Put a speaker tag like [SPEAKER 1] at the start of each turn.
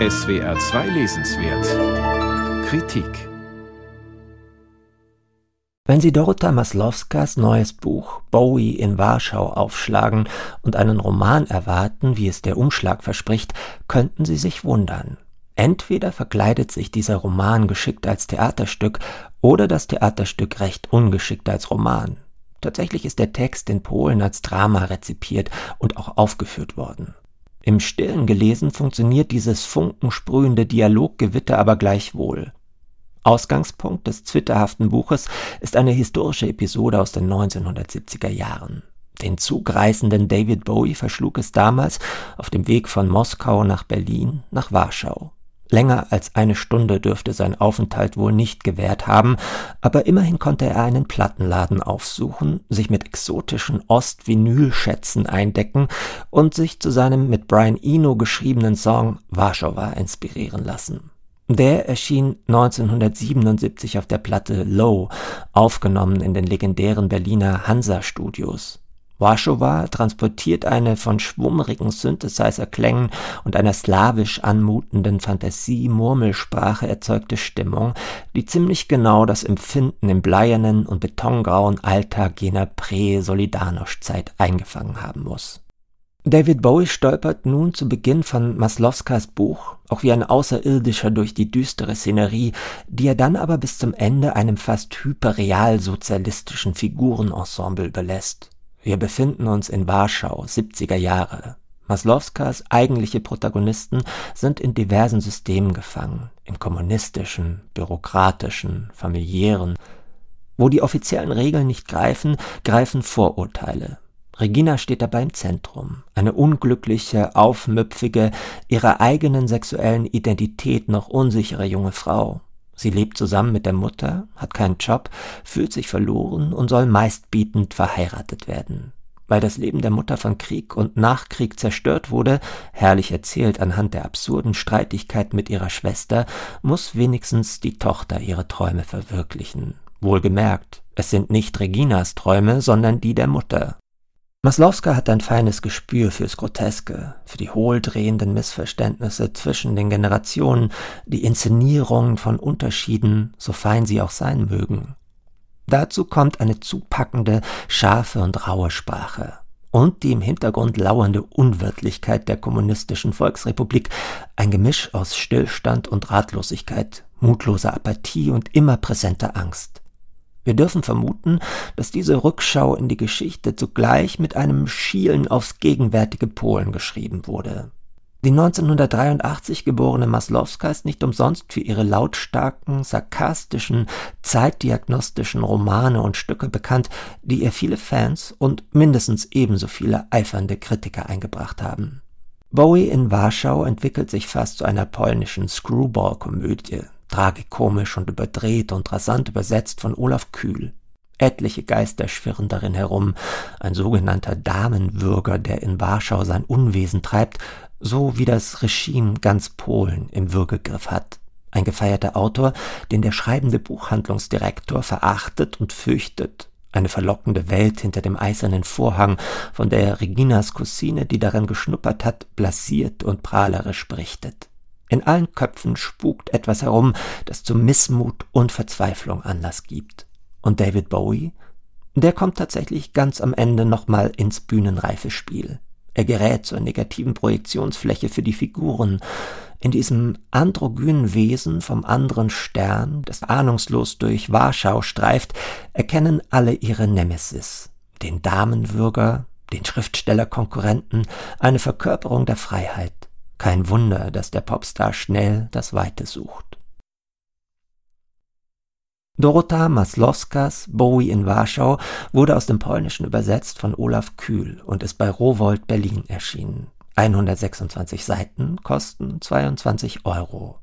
[SPEAKER 1] SWR 2 Lesenswert Kritik
[SPEAKER 2] Wenn Sie Dorota Maslowskas neues Buch Bowie in Warschau aufschlagen und einen Roman erwarten, wie es der Umschlag verspricht, könnten Sie sich wundern. Entweder verkleidet sich dieser Roman geschickt als Theaterstück oder das Theaterstück recht ungeschickt als Roman. Tatsächlich ist der Text in Polen als Drama rezipiert und auch aufgeführt worden. Im Stillen gelesen funktioniert dieses funkensprühende Dialoggewitter aber gleichwohl. Ausgangspunkt des zwitterhaften Buches ist eine historische Episode aus den 1970er Jahren. Den zugreißenden David Bowie verschlug es damals auf dem Weg von Moskau nach Berlin nach Warschau. Länger als eine Stunde dürfte sein Aufenthalt wohl nicht gewährt haben, aber immerhin konnte er einen Plattenladen aufsuchen, sich mit exotischen Ost-Vinyl-Schätzen eindecken und sich zu seinem mit Brian Eno geschriebenen Song Warschauer inspirieren lassen. Der erschien 1977 auf der Platte Low, aufgenommen in den legendären Berliner Hansa-Studios. Warschauer transportiert eine von schwummrigen Synthesizer-Klängen und einer slawisch anmutenden Fantasie-Murmelsprache erzeugte Stimmung, die ziemlich genau das Empfinden im bleiernen und betongrauen Alltag jener Prä-Solidarność-Zeit eingefangen haben muss. David Bowie stolpert nun zu Beginn von Maslowskas Buch auch wie ein Außerirdischer durch die düstere Szenerie, die er dann aber bis zum Ende einem fast hyperrealsozialistischen Figurenensemble überlässt. Wir befinden uns in Warschau, 70er Jahre. Maslowskas eigentliche Protagonisten sind in diversen Systemen gefangen, im kommunistischen, bürokratischen, familiären. Wo die offiziellen Regeln nicht greifen, greifen Vorurteile. Regina steht dabei im Zentrum, eine unglückliche, aufmüpfige, ihrer eigenen sexuellen Identität noch unsichere junge Frau. Sie lebt zusammen mit der Mutter, hat keinen Job, fühlt sich verloren und soll meistbietend verheiratet werden. Weil das Leben der Mutter von Krieg und Nachkrieg zerstört wurde, herrlich erzählt anhand der absurden Streitigkeit mit ihrer Schwester, muss wenigstens die Tochter ihre Träume verwirklichen. Wohlgemerkt, es sind nicht Reginas Träume, sondern die der Mutter. Maslowska hat ein feines Gespür fürs Groteske, für die hohldrehenden Missverständnisse zwischen den Generationen, die Inszenierung von Unterschieden, so fein sie auch sein mögen. Dazu kommt eine zupackende, scharfe und raue Sprache und die im Hintergrund lauernde Unwirtlichkeit der kommunistischen Volksrepublik, ein Gemisch aus Stillstand und Ratlosigkeit, mutloser Apathie und immer präsenter Angst. Wir dürfen vermuten, dass diese Rückschau in die Geschichte zugleich mit einem Schielen aufs gegenwärtige Polen geschrieben wurde. Die 1983 geborene Maslowska ist nicht umsonst für ihre lautstarken, sarkastischen, zeitdiagnostischen Romane und Stücke bekannt, die ihr viele Fans und mindestens ebenso viele eifernde Kritiker eingebracht haben. Bowie in Warschau entwickelt sich fast zu einer polnischen Screwball-Komödie, tragikomisch und überdreht und rasant übersetzt von Olaf Kühl. Etliche Geister schwirren darin herum, ein sogenannter Damenwürger, der in Warschau sein Unwesen treibt, so wie das Regime ganz Polen im Würgegriff hat. Ein gefeierter Autor, den der schreibende Buchhandlungsdirektor verachtet und fürchtet. Eine verlockende Welt hinter dem eisernen Vorhang, von der Reginas Cousine, die darin geschnuppert hat, blasiert und prahlerisch berichtet. In allen Köpfen spukt etwas herum, das zu Missmut und Verzweiflung Anlass gibt. Und David Bowie? Der kommt tatsächlich ganz am Ende nochmal ins bühnenreife Spiel. Er gerät zur negativen Projektionsfläche für die Figuren. In diesem androgynen Wesen vom anderen Stern, das ahnungslos durch Warschau streift, erkennen alle ihre Nemesis. Den Damenwürger, den Schriftstellerkonkurrenten, eine Verkörperung der Freiheit. Kein Wunder, dass der Popstar schnell das Weite sucht. Dorota Maslowskas Bowie in Warschau wurde aus dem Polnischen übersetzt von Olaf Kühl und ist bei Rowold Berlin erschienen. 126 Seiten kosten 22 Euro.